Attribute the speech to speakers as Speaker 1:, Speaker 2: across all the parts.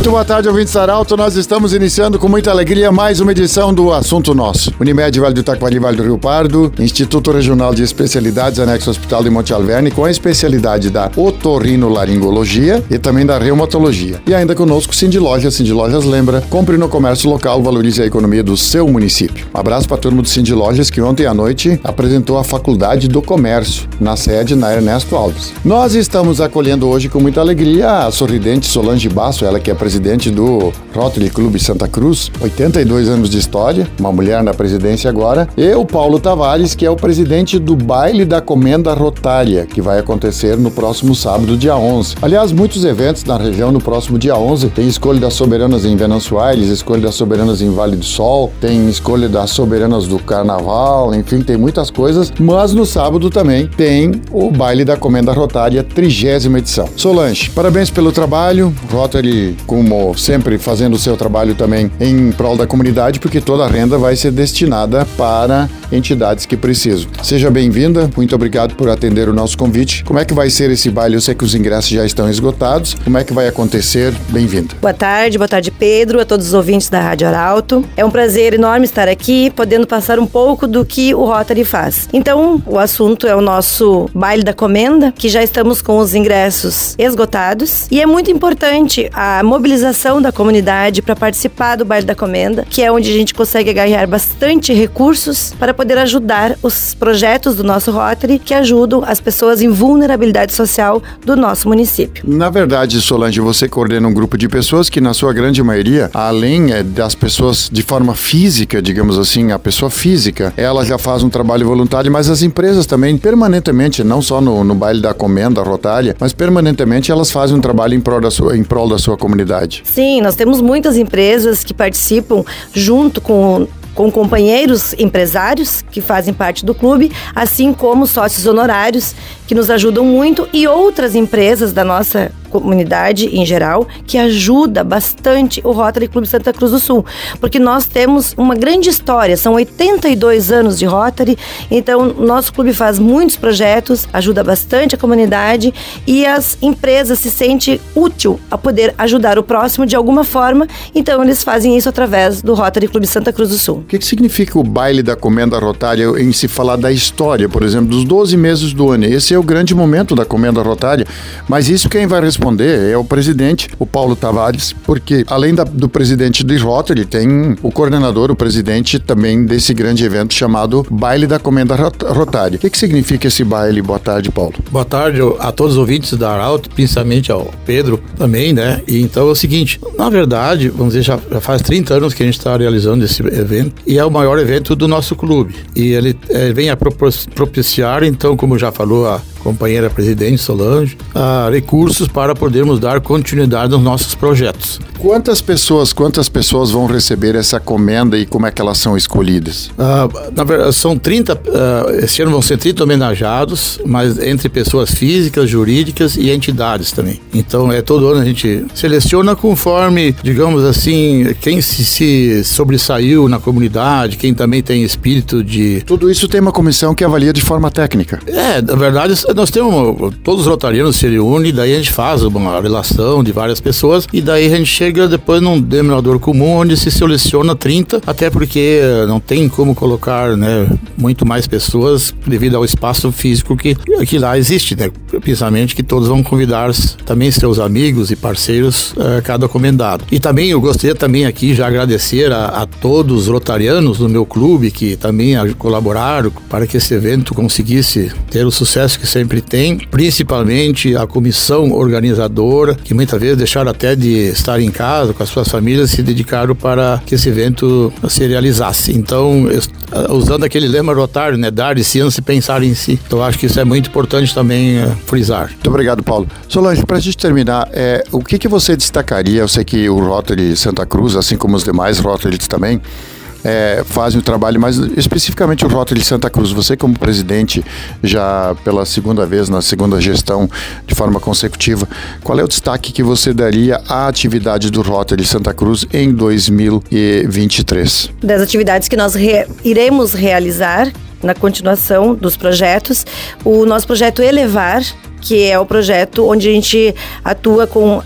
Speaker 1: Muito boa tarde, ouvintes Arauto. Nós estamos iniciando com muita alegria mais uma edição do Assunto Nosso. Unimed Vale do Taquari, Vale do Rio Pardo, Instituto Regional de Especialidades, Anexo Hospital de Monte Alverne, com a especialidade da otorrinolaringologia e também da reumatologia. E ainda conosco, Cindy Lojas. Cindy Lojas lembra, compre no comércio local, valorize a economia do seu município. Um abraço para a turma do Cindy Lojas, que ontem à noite apresentou a Faculdade do Comércio, na sede na Ernesto Alves. Nós estamos acolhendo hoje com muita alegria a sorridente Solange Basso, ela que é presidente do Rotary Clube Santa Cruz, 82 anos de história, uma mulher na presidência agora, e o Paulo Tavares, que é o presidente do Baile da Comenda Rotária, que vai acontecer no próximo sábado, dia 11. Aliás, muitos eventos na região no próximo dia 11. Tem escolha das soberanas em Aires, escolha das soberanas em Vale do Sol, tem escolha das soberanas do Carnaval, enfim, tem muitas coisas. Mas no sábado também tem o Baile da Comenda Rotária, trigésima edição. Solange, parabéns pelo trabalho. Rotary como sempre fazendo o seu trabalho também em prol da comunidade, porque toda a renda vai ser destinada para entidades que precisam. Seja bem-vinda, muito obrigado por atender o nosso convite. Como é que vai ser esse baile? Eu sei que os ingressos já estão esgotados. Como é que vai acontecer? Bem-vinda.
Speaker 2: Boa tarde, boa tarde, Pedro, a todos os ouvintes da Rádio Arauto. É um prazer enorme estar aqui, podendo passar um pouco do que o Rotary faz. Então, o assunto é o nosso baile da comenda, que já estamos com os ingressos esgotados. E é muito importante a mobilização mobilização da comunidade para participar do Baile da Comenda, que é onde a gente consegue ganhar bastante recursos para poder ajudar os projetos do nosso Rotary que ajudam as pessoas em vulnerabilidade social do nosso município.
Speaker 1: Na verdade, Solange, você coordena um grupo de pessoas que, na sua grande maioria, além é, das pessoas de forma física, digamos assim, a pessoa física, ela já faz um trabalho voluntário, mas as empresas também, permanentemente, não só no, no baile da comenda rotária, mas permanentemente elas fazem um trabalho em prol da sua, em prol da sua comunidade comunidade.
Speaker 2: Sim, nós temos muitas empresas que participam junto com com companheiros empresários que fazem parte do clube, assim como sócios honorários que nos ajudam muito e outras empresas da nossa comunidade em geral, que ajuda bastante o Rotary Clube Santa Cruz do Sul, porque nós temos uma grande história, são 82 anos de Rotary, então nosso clube faz muitos projetos, ajuda bastante a comunidade e as empresas se sentem útil a poder ajudar o próximo de alguma forma, então eles fazem isso através do Rotary Clube Santa Cruz do Sul.
Speaker 1: O que, que significa o baile da comenda rotária em se falar da história, por exemplo, dos 12 meses do ano? Esse é o grande momento da comenda rotária, mas isso quem vai responder responder é o presidente, o Paulo Tavares, porque além da, do presidente do Rotary, tem o coordenador, o presidente também desse grande evento chamado Baile da Comenda Rotária. O que, que significa esse baile? Boa tarde, Paulo.
Speaker 3: Boa tarde a todos os ouvintes da Arauto, principalmente ao Pedro também, né? E então é o seguinte, na verdade, vamos dizer, já, já faz 30 anos que a gente está realizando esse evento e é o maior evento do nosso clube. E ele é, vem a propiciar, então, como já falou a companheira presidente Solange, recursos para podermos dar continuidade nos nossos projetos.
Speaker 1: Quantas pessoas, quantas pessoas vão receber essa comenda e como é que elas são escolhidas?
Speaker 3: Ah, na verdade, são 30, uh, esse ano vão ser 30 homenageados, mas entre pessoas físicas, jurídicas e entidades também. Então, é todo ano a gente seleciona conforme, digamos assim, quem se, se sobressaiu na comunidade, quem também tem espírito de...
Speaker 1: Tudo isso tem uma comissão que avalia de forma técnica.
Speaker 3: É, na verdade, nós temos, todos os rotarianos se reúnem, daí a gente faz uma relação de várias pessoas e daí a gente chega depois num denominador comum onde se seleciona 30, até porque não tem como colocar né, muito mais pessoas devido ao espaço físico que, que lá existe, né? Precisamente que todos vão convidar também seus amigos e parceiros uh, cada comendado. E também eu gostaria também aqui já agradecer a, a todos os rotarianos do meu clube que também colaboraram para que esse evento conseguisse ter o sucesso que sempre tem, principalmente a comissão organizadora, que muitas vezes deixaram até de estar em casa com as suas famílias se dedicaram para que esse evento se realizasse. Então, usando aquele lema rotário, né, dar de ciência e pensar em si. Então, acho que isso é muito importante também uh, frisar.
Speaker 1: Muito obrigado, Paulo. Solange, para a gente terminar, é, o que, que você destacaria? Eu sei que o Rotary Santa Cruz, assim como os demais Rotarys também, é, fazem o trabalho, mas especificamente o Rotary Santa Cruz, você como presidente já pela segunda vez, na segunda gestão de forma consecutiva, qual é o destaque que você daria à atividade do Rotary Santa Cruz em 2023?
Speaker 2: Das atividades que nós re iremos realizar na continuação dos projetos, o nosso projeto Elevar, que é o projeto onde a gente atua com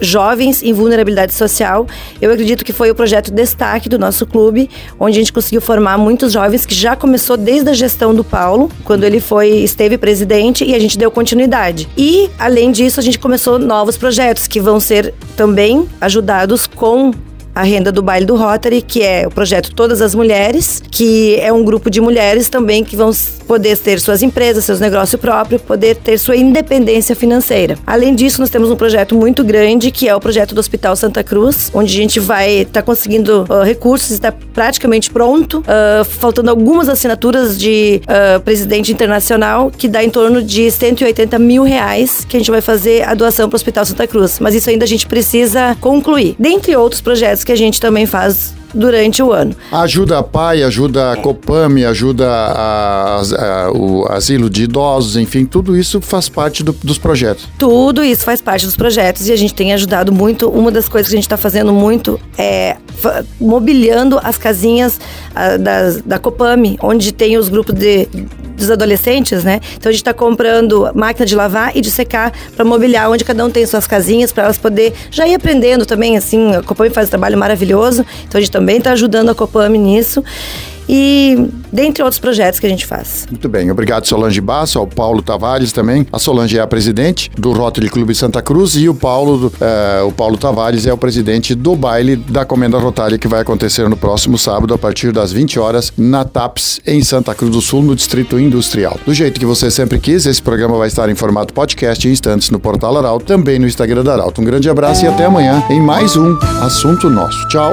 Speaker 2: jovens em vulnerabilidade social. Eu acredito que foi o projeto destaque do nosso clube, onde a gente conseguiu formar muitos jovens que já começou desde a gestão do Paulo, quando ele foi esteve presidente e a gente deu continuidade. E além disso, a gente começou novos projetos que vão ser também ajudados com a renda do baile do Rotary, que é o projeto Todas as Mulheres, que é um grupo de mulheres também que vão poder ter suas empresas, seus negócios próprios, poder ter sua independência financeira. Além disso, nós temos um projeto muito grande que é o projeto do Hospital Santa Cruz, onde a gente vai estar tá conseguindo uh, recursos, está praticamente pronto, uh, faltando algumas assinaturas de uh, presidente internacional, que dá em torno de 180 mil reais que a gente vai fazer a doação para o Hospital Santa Cruz. Mas isso ainda a gente precisa concluir. Dentre outros projetos que a gente também faz durante o ano.
Speaker 1: Ajuda a PAI, ajuda a Copame, ajuda a, a, o asilo de idosos, enfim, tudo isso faz parte do, dos projetos.
Speaker 2: Tudo isso faz parte dos projetos e a gente tem ajudado muito. Uma das coisas que a gente está fazendo muito é mobiliando as casinhas a, da, da Copame, onde tem os grupos de dos adolescentes, né? Então a gente está comprando máquina de lavar e de secar para mobiliar, onde cada um tem suas casinhas para elas poder já ir aprendendo também, assim, a Copame faz um trabalho maravilhoso, então a gente também está ajudando a Copame nisso e dentre outros projetos que a gente faz.
Speaker 1: Muito bem, obrigado Solange Basso, ao Paulo Tavares também. A Solange é a presidente do Rotary Clube Santa Cruz e o Paulo, é, o Paulo Tavares é o presidente do baile da Comenda Rotária que vai acontecer no próximo sábado a partir das 20 horas na TAPS em Santa Cruz do Sul, no Distrito Industrial. Do jeito que você sempre quis, esse programa vai estar em formato podcast em instantes no portal Arauto, também no Instagram da Arauto. Um grande abraço e até amanhã em mais um Assunto Nosso. Tchau